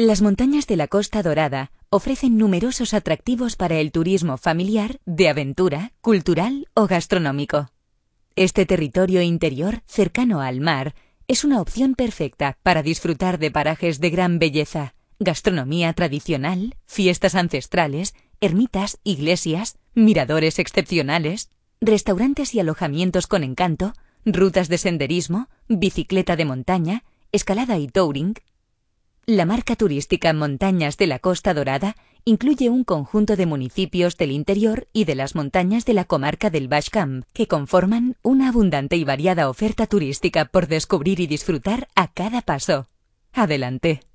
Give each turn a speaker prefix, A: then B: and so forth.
A: Las montañas de la Costa Dorada ofrecen numerosos atractivos para el turismo familiar, de aventura, cultural o gastronómico. Este territorio interior, cercano al mar, es una opción perfecta para disfrutar de parajes de gran belleza, gastronomía tradicional, fiestas ancestrales, ermitas, iglesias, miradores excepcionales, restaurantes y alojamientos con encanto, rutas de senderismo, bicicleta de montaña, escalada y touring. La marca turística Montañas de la Costa Dorada incluye un conjunto de municipios del interior y de las montañas de la comarca del Baix Camp, que conforman una abundante y variada oferta turística por descubrir y disfrutar a cada paso. Adelante.